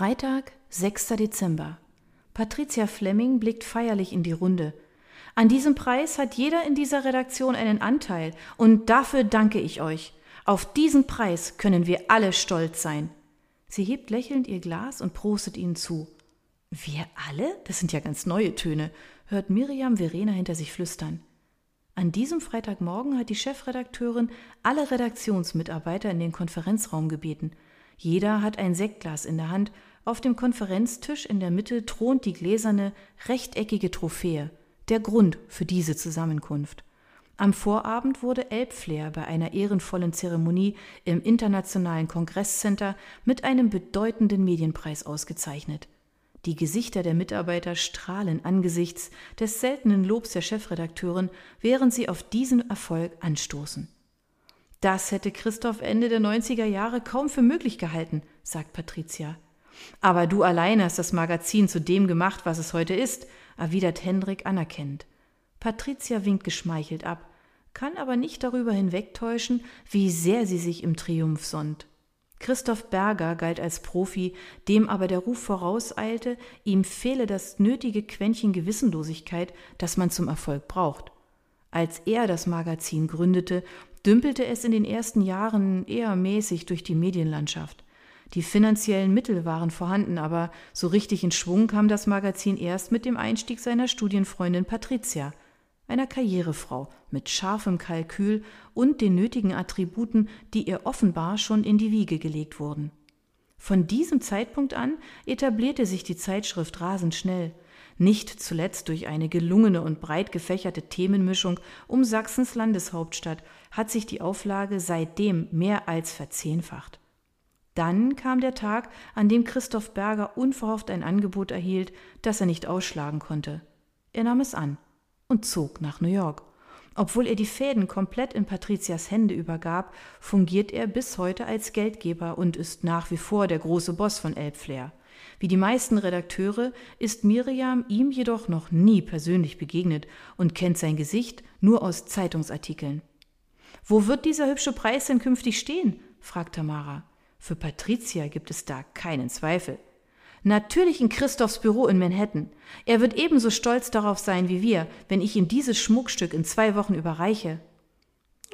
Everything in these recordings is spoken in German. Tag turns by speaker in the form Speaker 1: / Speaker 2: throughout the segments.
Speaker 1: Freitag, 6. Dezember. Patricia Fleming blickt feierlich in die Runde. An diesem Preis hat jeder in dieser Redaktion einen Anteil, und dafür danke ich euch. Auf diesen Preis können wir alle stolz sein. Sie hebt lächelnd ihr Glas und prostet ihnen zu. Wir alle? Das sind ja ganz neue Töne, hört Miriam Verena hinter sich flüstern. An diesem Freitagmorgen hat die Chefredakteurin alle Redaktionsmitarbeiter in den Konferenzraum gebeten. Jeder hat ein Sektglas in der Hand. Auf dem Konferenztisch in der Mitte thront die gläserne, rechteckige Trophäe, der Grund für diese Zusammenkunft. Am Vorabend wurde Elbflair bei einer ehrenvollen Zeremonie im Internationalen Kongresscenter mit einem bedeutenden Medienpreis ausgezeichnet. Die Gesichter der Mitarbeiter strahlen angesichts des seltenen Lobs der Chefredakteurin, während sie auf diesen Erfolg anstoßen. Das hätte Christoph Ende der 90er Jahre kaum für möglich gehalten, sagt Patricia. Aber du allein hast das Magazin zu dem gemacht, was es heute ist, erwidert Hendrik anerkennend. Patricia winkt geschmeichelt ab, kann aber nicht darüber hinwegtäuschen, wie sehr sie sich im Triumph sonnt. Christoph Berger galt als Profi, dem aber der Ruf vorauseilte, ihm fehle das nötige Quäntchen Gewissenlosigkeit, das man zum Erfolg braucht. Als er das Magazin gründete, dümpelte es in den ersten Jahren eher mäßig durch die Medienlandschaft. Die finanziellen Mittel waren vorhanden, aber so richtig in Schwung kam das Magazin erst mit dem Einstieg seiner Studienfreundin Patricia, einer Karrierefrau mit scharfem Kalkül und den nötigen Attributen, die ihr offenbar schon in die Wiege gelegt wurden. Von diesem Zeitpunkt an etablierte sich die Zeitschrift rasend schnell nicht zuletzt durch eine gelungene und breit gefächerte Themenmischung um Sachsens Landeshauptstadt hat sich die Auflage seitdem mehr als verzehnfacht. Dann kam der Tag, an dem Christoph Berger unverhofft ein Angebot erhielt, das er nicht ausschlagen konnte. Er nahm es an und zog nach New York. Obwohl er die Fäden komplett in Patrizias Hände übergab, fungiert er bis heute als Geldgeber und ist nach wie vor der große Boss von Elbflair. Wie die meisten Redakteure ist Miriam ihm jedoch noch nie persönlich begegnet und kennt sein Gesicht nur aus Zeitungsartikeln. Wo wird dieser hübsche Preis denn künftig stehen? fragt Tamara. Für Patricia gibt es da keinen Zweifel. Natürlich in Christophs Büro in Manhattan. Er wird ebenso stolz darauf sein wie wir, wenn ich ihm dieses Schmuckstück in zwei Wochen überreiche.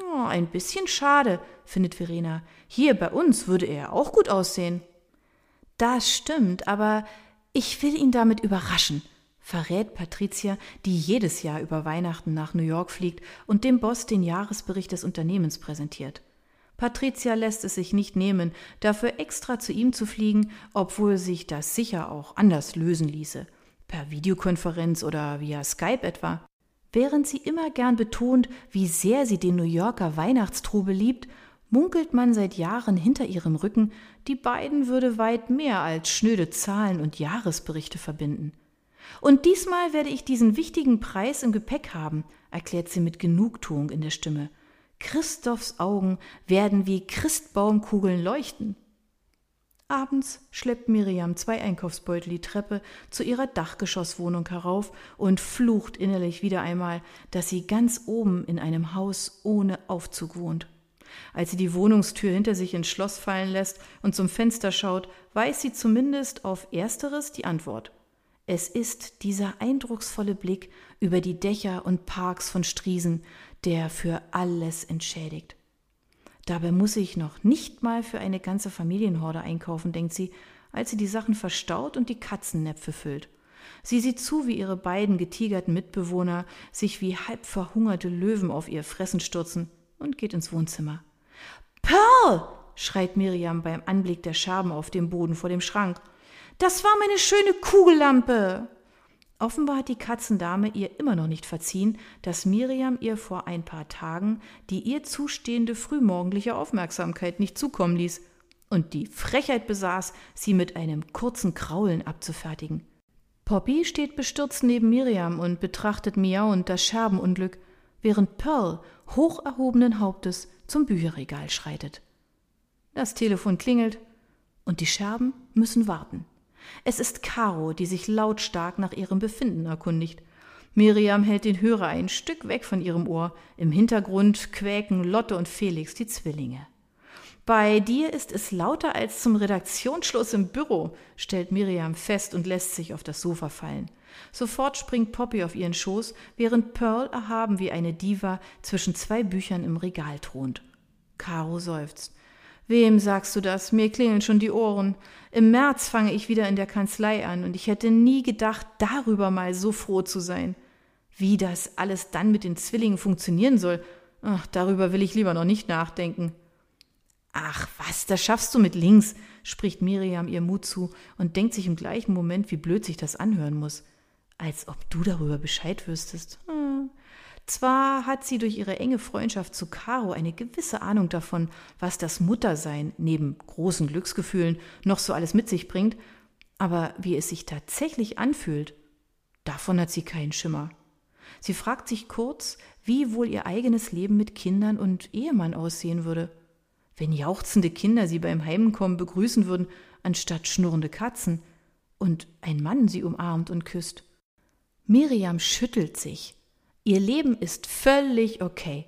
Speaker 1: Oh, ein bisschen schade, findet Verena. Hier bei uns würde er auch gut aussehen. Das stimmt, aber ich will ihn damit überraschen, verrät Patricia, die jedes Jahr über Weihnachten nach New York fliegt und dem Boss den Jahresbericht des Unternehmens präsentiert. Patricia lässt es sich nicht nehmen, dafür extra zu ihm zu fliegen, obwohl sich das sicher auch anders lösen ließe, per Videokonferenz oder via Skype etwa. Während sie immer gern betont, wie sehr sie den New Yorker Weihnachtstrubel liebt munkelt man seit Jahren hinter ihrem Rücken, die beiden würde weit mehr als schnöde Zahlen und Jahresberichte verbinden. Und diesmal werde ich diesen wichtigen Preis im Gepäck haben, erklärt sie mit Genugtuung in der Stimme. Christophs Augen werden wie Christbaumkugeln leuchten. Abends schleppt Miriam zwei Einkaufsbeutel die Treppe zu ihrer Dachgeschosswohnung herauf und flucht innerlich wieder einmal, dass sie ganz oben in einem Haus ohne Aufzug wohnt. Als sie die Wohnungstür hinter sich ins Schloss fallen lässt und zum Fenster schaut, weiß sie zumindest auf ersteres die Antwort. Es ist dieser eindrucksvolle Blick über die Dächer und Parks von Striesen, der für alles entschädigt. Dabei muss ich noch nicht mal für eine ganze Familienhorde einkaufen, denkt sie, als sie die Sachen verstaut und die Katzennäpfe füllt. Sie sieht zu, wie ihre beiden getigerten Mitbewohner sich wie halb verhungerte Löwen auf ihr Fressen stürzen und geht ins Wohnzimmer. Pearl! schreit Miriam beim Anblick der Scherben auf dem Boden vor dem Schrank. Das war meine schöne Kugellampe! Offenbar hat die Katzendame ihr immer noch nicht verziehen, dass Miriam ihr vor ein paar Tagen die ihr zustehende frühmorgendliche Aufmerksamkeit nicht zukommen ließ und die Frechheit besaß, sie mit einem kurzen Kraulen abzufertigen. Poppy steht bestürzt neben Miriam und betrachtet miauend das Scherbenunglück, während Pearl hoch erhobenen Hauptes zum Bücherregal schreitet. Das Telefon klingelt und die Scherben müssen warten. Es ist Caro, die sich lautstark nach ihrem Befinden erkundigt. Miriam hält den Hörer ein Stück weg von ihrem Ohr. Im Hintergrund quäken Lotte und Felix, die Zwillinge. Bei dir ist es lauter als zum Redaktionsschluss im Büro, stellt Miriam fest und lässt sich auf das Sofa fallen. Sofort springt Poppy auf ihren Schoß, während Pearl erhaben wie eine Diva zwischen zwei Büchern im Regal thront. Caro seufzt. Wem sagst du das? Mir klingeln schon die Ohren. Im März fange ich wieder in der Kanzlei an und ich hätte nie gedacht, darüber mal so froh zu sein. Wie das alles dann mit den Zwillingen funktionieren soll, ach, darüber will ich lieber noch nicht nachdenken. Ach, was, das schaffst du mit links, spricht Miriam ihr Mut zu und denkt sich im gleichen Moment, wie blöd sich das anhören muss. Als ob du darüber Bescheid wüsstest. Hm. Zwar hat sie durch ihre enge Freundschaft zu Caro eine gewisse Ahnung davon, was das Muttersein neben großen Glücksgefühlen noch so alles mit sich bringt, aber wie es sich tatsächlich anfühlt, davon hat sie keinen Schimmer. Sie fragt sich kurz, wie wohl ihr eigenes Leben mit Kindern und Ehemann aussehen würde, wenn jauchzende Kinder sie beim Heimkommen begrüßen würden, anstatt schnurrende Katzen, und ein Mann sie umarmt und küsst. Miriam schüttelt sich. Ihr Leben ist völlig okay.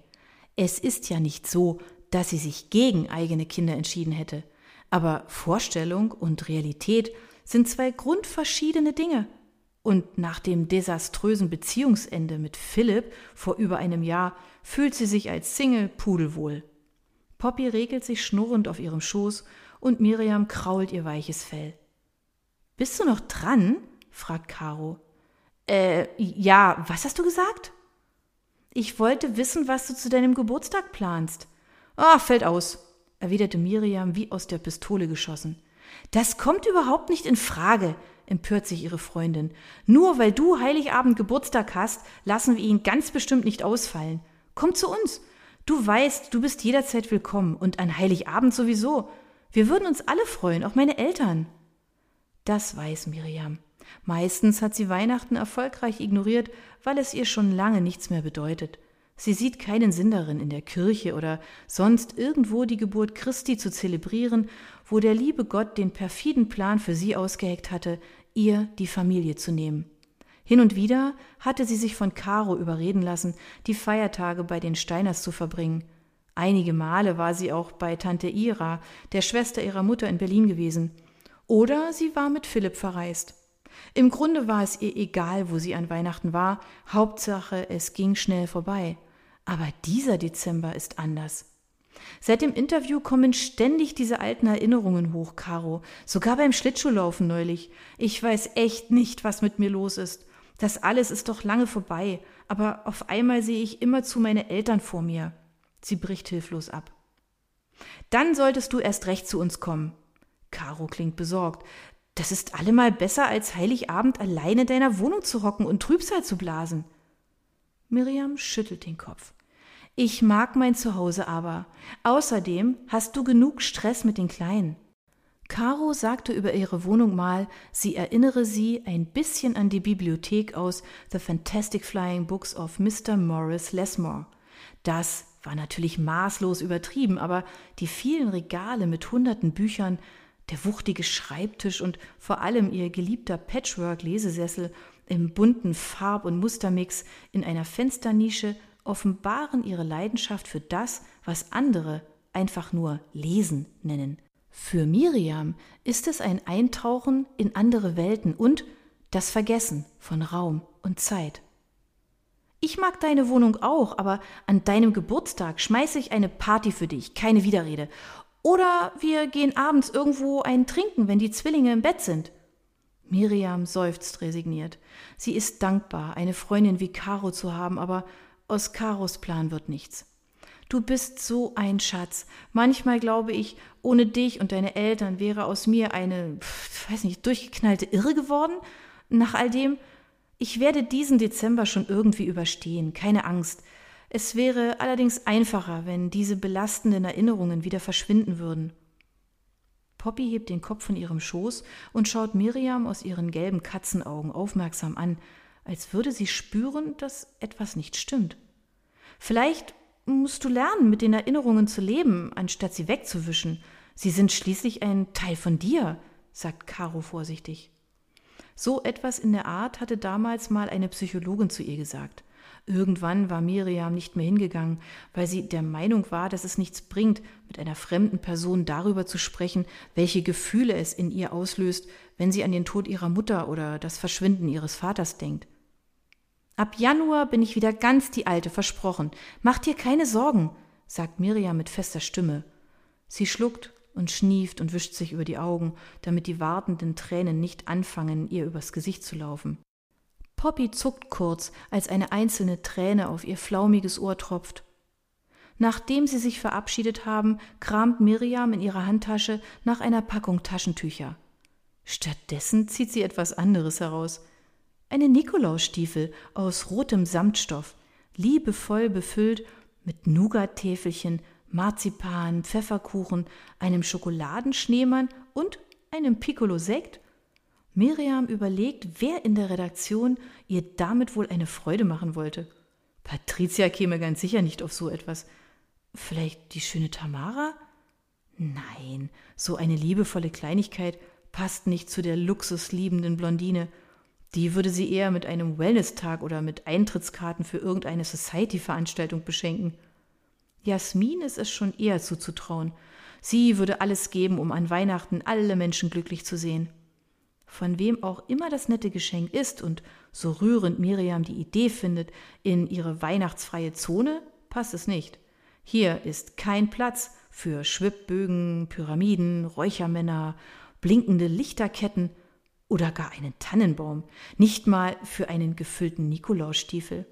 Speaker 1: Es ist ja nicht so, dass sie sich gegen eigene Kinder entschieden hätte. Aber Vorstellung und Realität sind zwei grundverschiedene Dinge. Und nach dem desaströsen Beziehungsende mit Philipp vor über einem Jahr fühlt sie sich als Single pudelwohl. Poppy regelt sich schnurrend auf ihrem Schoß und Miriam krault ihr weiches Fell. Bist du noch dran? fragt Caro. Äh, ja, was hast du gesagt? Ich wollte wissen, was du zu deinem Geburtstag planst. Ah, fällt aus, erwiderte Miriam wie aus der Pistole geschossen. Das kommt überhaupt nicht in Frage, empört sich ihre Freundin. Nur weil du Heiligabend Geburtstag hast, lassen wir ihn ganz bestimmt nicht ausfallen. Komm zu uns. Du weißt, du bist jederzeit willkommen und an Heiligabend sowieso. Wir würden uns alle freuen, auch meine Eltern. Das weiß Miriam. Meistens hat sie Weihnachten erfolgreich ignoriert, weil es ihr schon lange nichts mehr bedeutet. Sie sieht keinen Sinn darin, in der Kirche oder sonst irgendwo die Geburt Christi zu zelebrieren, wo der liebe Gott den perfiden Plan für sie ausgeheckt hatte, ihr die Familie zu nehmen. Hin und wieder hatte sie sich von Caro überreden lassen, die Feiertage bei den Steiners zu verbringen. Einige Male war sie auch bei Tante Ira, der Schwester ihrer Mutter in Berlin gewesen. Oder sie war mit Philipp verreist. Im Grunde war es ihr egal, wo sie an Weihnachten war, Hauptsache es ging schnell vorbei. Aber dieser Dezember ist anders. Seit dem Interview kommen ständig diese alten Erinnerungen hoch, Caro. Sogar beim Schlittschuhlaufen neulich. Ich weiß echt nicht, was mit mir los ist. Das alles ist doch lange vorbei, aber auf einmal sehe ich immerzu meine Eltern vor mir. Sie bricht hilflos ab. Dann solltest du erst recht zu uns kommen. Caro klingt besorgt. Das ist allemal besser, als Heiligabend allein in deiner Wohnung zu hocken und Trübsal zu blasen. Miriam schüttelt den Kopf. Ich mag mein Zuhause aber. Außerdem hast du genug Stress mit den Kleinen. Caro sagte über ihre Wohnung mal, sie erinnere sie ein bisschen an die Bibliothek aus The Fantastic Flying Books of Mr. Morris Lesmore. Das war natürlich maßlos übertrieben, aber die vielen Regale mit hunderten Büchern der wuchtige Schreibtisch und vor allem ihr geliebter Patchwork-Lesesessel im bunten Farb- und Mustermix in einer Fensternische offenbaren ihre Leidenschaft für das, was andere einfach nur Lesen nennen. Für Miriam ist es ein Eintauchen in andere Welten und das Vergessen von Raum und Zeit. Ich mag deine Wohnung auch, aber an deinem Geburtstag schmeiße ich eine Party für dich, keine Widerrede. Oder wir gehen abends irgendwo ein Trinken, wenn die Zwillinge im Bett sind. Miriam seufzt resigniert. Sie ist dankbar, eine Freundin wie Caro zu haben, aber aus Caros Plan wird nichts. Du bist so ein Schatz. Manchmal glaube ich, ohne dich und deine Eltern wäre aus mir eine, weiß nicht, durchgeknallte Irre geworden. Nach all dem, ich werde diesen Dezember schon irgendwie überstehen, keine Angst. Es wäre allerdings einfacher, wenn diese belastenden Erinnerungen wieder verschwinden würden. Poppy hebt den Kopf von ihrem Schoß und schaut Miriam aus ihren gelben Katzenaugen aufmerksam an, als würde sie spüren, dass etwas nicht stimmt. Vielleicht musst du lernen, mit den Erinnerungen zu leben, anstatt sie wegzuwischen. Sie sind schließlich ein Teil von dir, sagt Caro vorsichtig. So etwas in der Art hatte damals mal eine Psychologin zu ihr gesagt. Irgendwann war Miriam nicht mehr hingegangen, weil sie der Meinung war, dass es nichts bringt, mit einer fremden Person darüber zu sprechen, welche Gefühle es in ihr auslöst, wenn sie an den Tod ihrer Mutter oder das Verschwinden ihres Vaters denkt. Ab Januar bin ich wieder ganz die Alte, versprochen. Mach dir keine Sorgen, sagt Miriam mit fester Stimme. Sie schluckt und schnieft und wischt sich über die Augen, damit die wartenden Tränen nicht anfangen, ihr übers Gesicht zu laufen. Poppy zuckt kurz, als eine einzelne Träne auf ihr flaumiges Ohr tropft. Nachdem sie sich verabschiedet haben, kramt Miriam in ihrer Handtasche nach einer Packung Taschentücher. Stattdessen zieht sie etwas anderes heraus. Eine Nikolausstiefel aus rotem Samtstoff, liebevoll befüllt mit Nougattäfelchen, Marzipan, Pfefferkuchen, einem Schokoladenschneemann und einem Piccolo-Sekt Miriam überlegt, wer in der Redaktion ihr damit wohl eine Freude machen wollte. Patricia käme ganz sicher nicht auf so etwas. Vielleicht die schöne Tamara? Nein, so eine liebevolle Kleinigkeit passt nicht zu der luxusliebenden Blondine. Die würde sie eher mit einem Wellness-Tag oder mit Eintrittskarten für irgendeine Society-Veranstaltung beschenken. Jasmin ist es schon eher zuzutrauen. Sie würde alles geben, um an Weihnachten alle Menschen glücklich zu sehen. Von wem auch immer das nette Geschenk ist und so rührend Miriam die Idee findet, in ihre weihnachtsfreie Zone, passt es nicht. Hier ist kein Platz für Schwibbögen, Pyramiden, Räuchermänner, blinkende Lichterketten oder gar einen Tannenbaum, nicht mal für einen gefüllten Nikolausstiefel.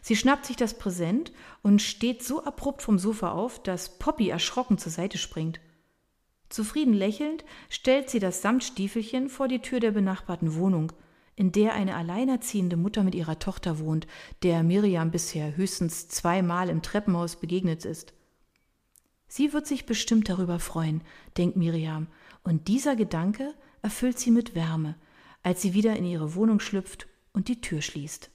Speaker 1: Sie schnappt sich das Präsent und steht so abrupt vom Sofa auf, dass Poppy erschrocken zur Seite springt. Zufrieden lächelnd stellt sie das Samtstiefelchen vor die Tür der benachbarten Wohnung, in der eine alleinerziehende Mutter mit ihrer Tochter wohnt, der Miriam bisher höchstens zweimal im Treppenhaus begegnet ist. Sie wird sich bestimmt darüber freuen, denkt Miriam, und dieser Gedanke erfüllt sie mit Wärme, als sie wieder in ihre Wohnung schlüpft und die Tür schließt.